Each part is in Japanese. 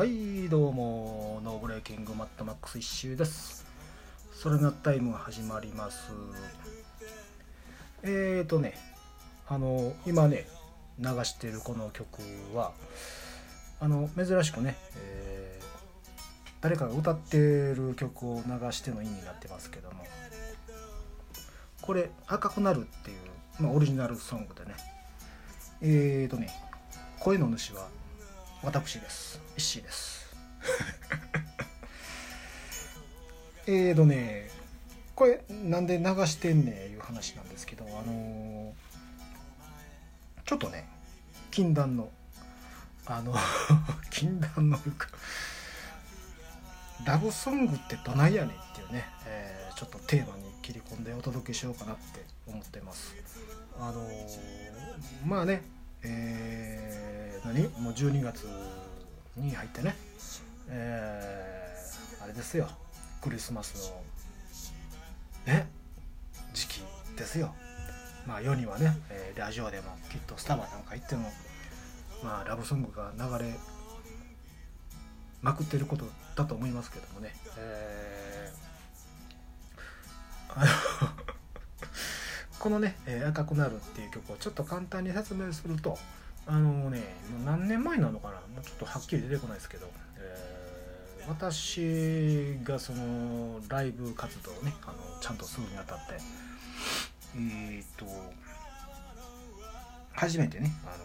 はいどうもノーブレーキングマットマックス一周です。それがタイムが始まります。えーとねあの今ね流してるこの曲はあの珍しくね、えー誰かが歌ってる曲を流しての意味になってますけどもこれ「赤くなる」っていう、まあ、オリジナルソングでね。えーとね声の主は私です。石井です。えーとねこれなんで流してんねんいう話なんですけどあのーちょっとね禁断のあの 禁断のラブソングってどないやねんっていうね、えーちょっとテーマに切り込んでお届けしようかなって思ってます。あのーまあねえー何？もう12月に入ってね。えーあれですよ。クリスマスのね？時期ですよ。まあ世にはね、えーラジオでもきっとスタバなんか行ってもまあラブソングが流れまくってることだと思いますけどもね、えー このね「えー赤くなる」っていう曲をちょっと簡単に説明するとあのねもう何年前なのかなもうちょっとはっきり出てこないですけど、えー私がそのライブ活動をねあのちゃんとするにあたってえーっと初めてねあの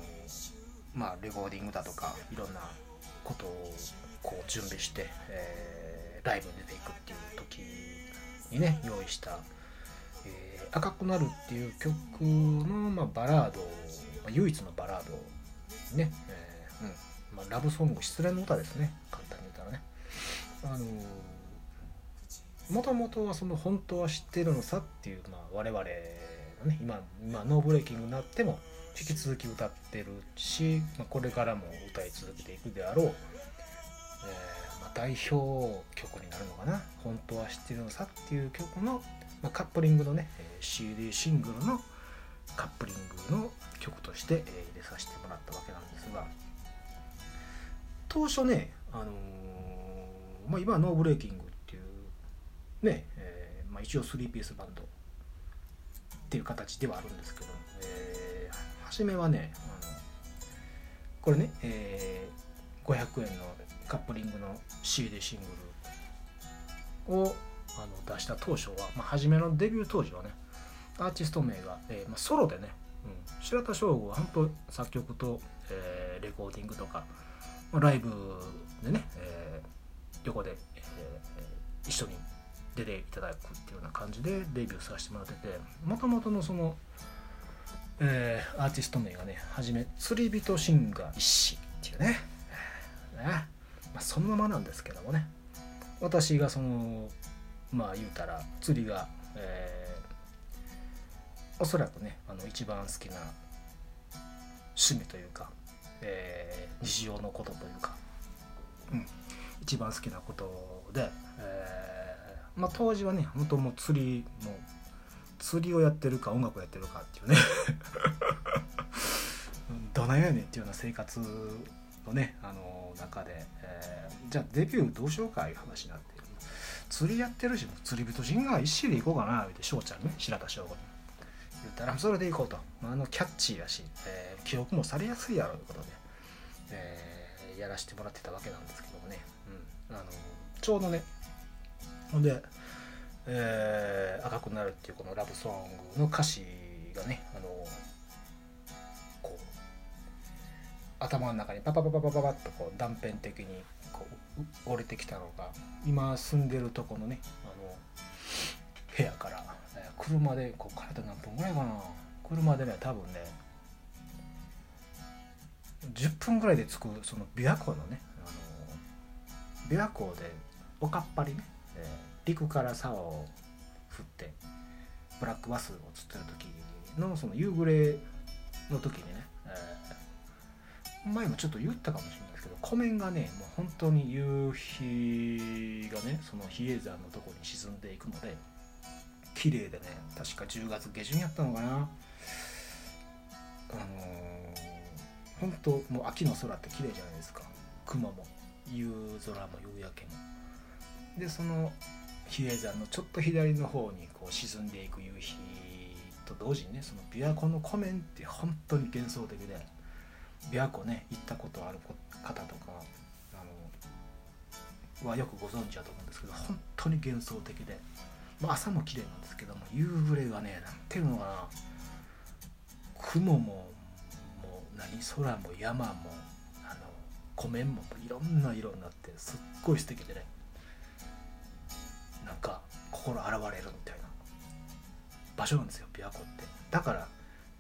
まあレコーディングだとかいろんなことをこう準備して、えーライブに出ていくっていう時にね用意した「えー赤くなる」っていう曲の、まあ、バラード、ま唯一のバラードね、えーうん。まあ、ラブソング失恋の歌ですね。簡単に言ったらね。あのもともとはその本当は知ってるのさっていう、まあ、我々のね今今ノーブレーキングになっても引き続き歌ってるし、まあ、これからも歌い続けていくであろう、えーまあ、代表曲になるのかな「本当は知ってるのさ」っていう曲の、まあ、カップリングのね CD シングルのカップリングの曲として、え入れさせてもらったわけなんですが当初ね、あのーまあ、今はノーブレーキングっていうね、えーまあ、一応3ピースバンドっていう形ではあるんですけど、えー初めはねあのこれね、えー500円のカップリングの CD シングルをあの出した当初は、まあ、初めのデビュー当時はねアーティスト名が、えーまあ、ソロでね、うん、白田翔吾は本当作曲と、えーレコーディングとか、まあライブでね、えー横で、えー一緒に出ていただくっていうような感じでデビューさせてもらっててもともとのその、えーアーティスト名がねはじめ釣り人シンガー一子っていうねね、まあ、そのままなんですけどもね。私がそのまあ言うたら釣りが、えーおそらくねあの一番好きな趣味というか、えー日常のことというか、うん、一番好きなことで、えーまあ、当時はね本当もう釣りも釣りをやってるか音楽をやってるかっていうね。どないやねんっていうような生活のねあの中で、えーじゃあデビューどうしようかいう話になって釣りやってるし釣り人シンガー一種で行こうかなって翔ちゃんね白田翔吾に。言ったらそれで行こうと、あ、のキャッチーやし、えー記憶もされやすいやろということで、えーやらせてもらってたわけなんですけどもね、うん、あのちょうどねほんで、えー赤くなるっていうこのラブソングの歌詞がねあのこう頭の中にパパパパパパパッとこう断片的にこうう降りてきたのが今住んでるとこのねあの部屋から車でこうから何分ぐらいかな。車でね多分ね10分ぐらいで着くその琵琶湖のねあの琵琶湖でおかっぱりね、えー陸から竿を振ってブラックバスを釣ってる時のその夕暮れの時にね、えー前もちょっと言ったかもしれないですけど湖面がねもう本当に夕日がねその比叡山のとこに沈んでいくので綺麗でね確か10月下旬やったのかな。あのー本当もう秋の空って綺麗じゃないですか。雲も夕空も夕焼けも。でその比叡山のちょっと左の方にこう沈んでいく夕日と同時にねその琵琶湖の湖面って本当に幻想的で琵琶湖ね行ったことある方とかあのはよくご存知だと思うんですけど本当に幻想的で、まあ、朝も綺麗なんですけども夕暮れがねなんていうのかな。雲ももう何空も山もあの湖面もいろんな色になってすっごい素敵でねなんか心洗われるみたいな。場所なんですよ琵琶湖って。だから、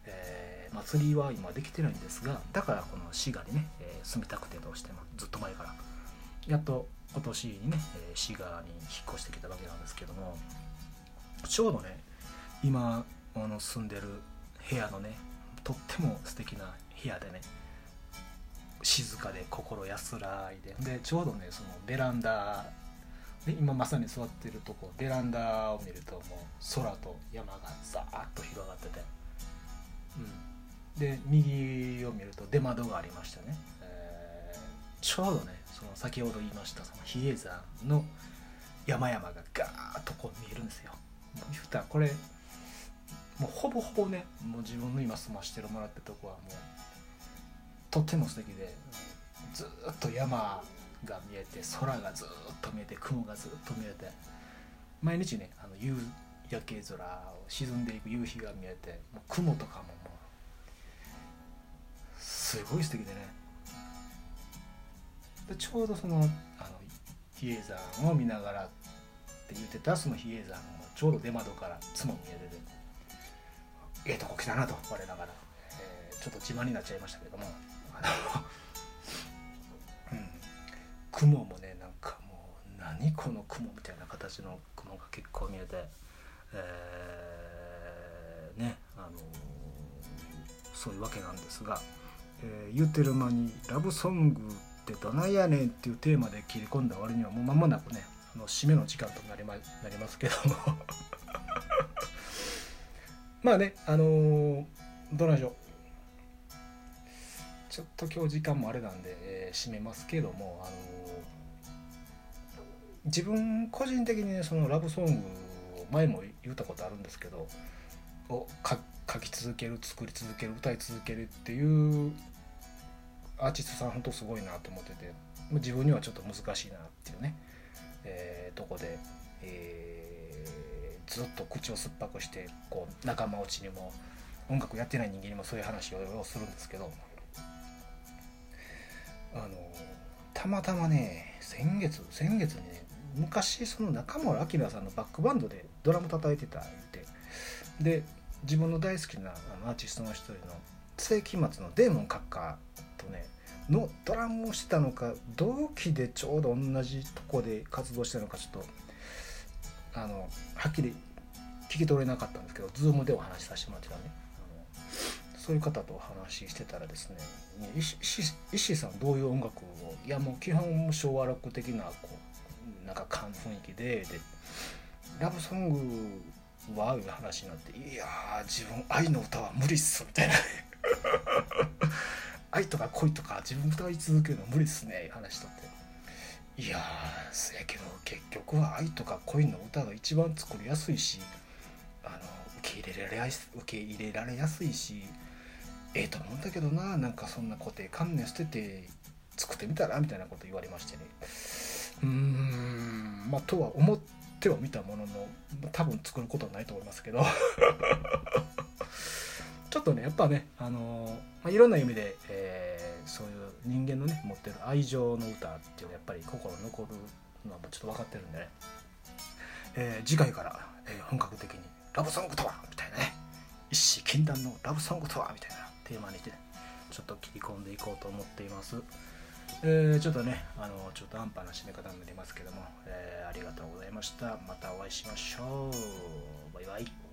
えー祭りは今できてないんですがだからこの滋賀にね、えー住みたくてどうしてもずっと前からやっと今年にね、え滋賀に引っ越してきたわけなんですけどもちょうどね今あの住んでる部屋のねとっても素敵な部屋でね静かで心安らいで。でちょうどねそのベランダで今まさに座ってるとこベランダを見るともう空と山がザーッと広がってて、うん、で右を見ると出窓がありましたね、ちょうどねその先ほど言いましたその比叡山の山々がガーッとこう見えるんですよ。もう言うたらこれもうほぼほぼねもう自分の今住ましてもらってとこはもうとっても素敵でずっと山が見えて空がずっと見えて雲がずっと見えて毎日ねあの夕焼け空を沈んでいく夕日が見えてもう雲とかももうすごい素敵でねちょうどそのあの比叡山を見ながらって言ってたその比叡山もちょうど出窓から妻も見えててええとこ来たなと。我ながら、えーちょっと自慢になっちゃいましたけどもあの、うん、雲もねなんかもう何この雲みたいな形の雲が結構見えて、えーねあのそういうわけなんですが、えー言ってる間に「ラブソングってどないやねん」っていうテーマで切り込んだ割にはもう間もなくねあの締めの時間となりまなりますけども。まあねあのーどなんでしょう。ちょっと今日時間もあれなんで、えー締めますけども、あのー自分個人的にねそのラブソングを前も言ったことあるんですけどを書き続ける作り続ける歌い続けるっていうアーティストさん本当すごいなと思ってて自分にはちょっと難しいなっていうね、えーとこで、えーずっと口を酸っぱくしてこう仲間内にも音楽やってない人間にもそういう話をするんですけどあのたまたまね先月先月にね昔その中村明さんのバックバンドでドラム叩いてたってで自分の大好きなアーティストの一人の世紀末のデーモン閣下とねのドラムをしてたのか同期でちょうど同じとこで活動してたのかちょっとあのはっきり聞き取れなかったんですけど Zoom でお話しさせてもらってたね。そういう方とお話ししてたらですね石石石井さんどういう音楽をいやもう基本昭和ロック的なこうなんか感雰囲気ででラブソングはいう話になって「いや自分愛の歌は無理っす」みたいな愛とか恋とか自分歌い続けるの無理っすね。話とって。いやーせやけど結局は愛とか恋の歌が一番作りやすいしあの受け入れられやす受け入れられやすいしええと思うんだけどな。なんかそんな固定観念捨てて作ってみたらみたいなこと言われましてね。うーんまあとは思ってはみたものの多分作ることはないと思いますけど。ちょっとねやっぱねあの、まあ、いろんな意味で、えーそういう人間のね持ってる愛情の歌っていうのはやっぱり心残るのはちょっと分かってるんでね、えー次回から、え本格的に「ラブソングとは!」みたいなね一子禁断のラブソングとはみたいなテーマにして、ね、ちょっと切り込んでいこうと思っています。えーちょっとねあのちょっと安牌な締め方になりますけども、えーありがとうございましたまたお会いしましょうバイバイ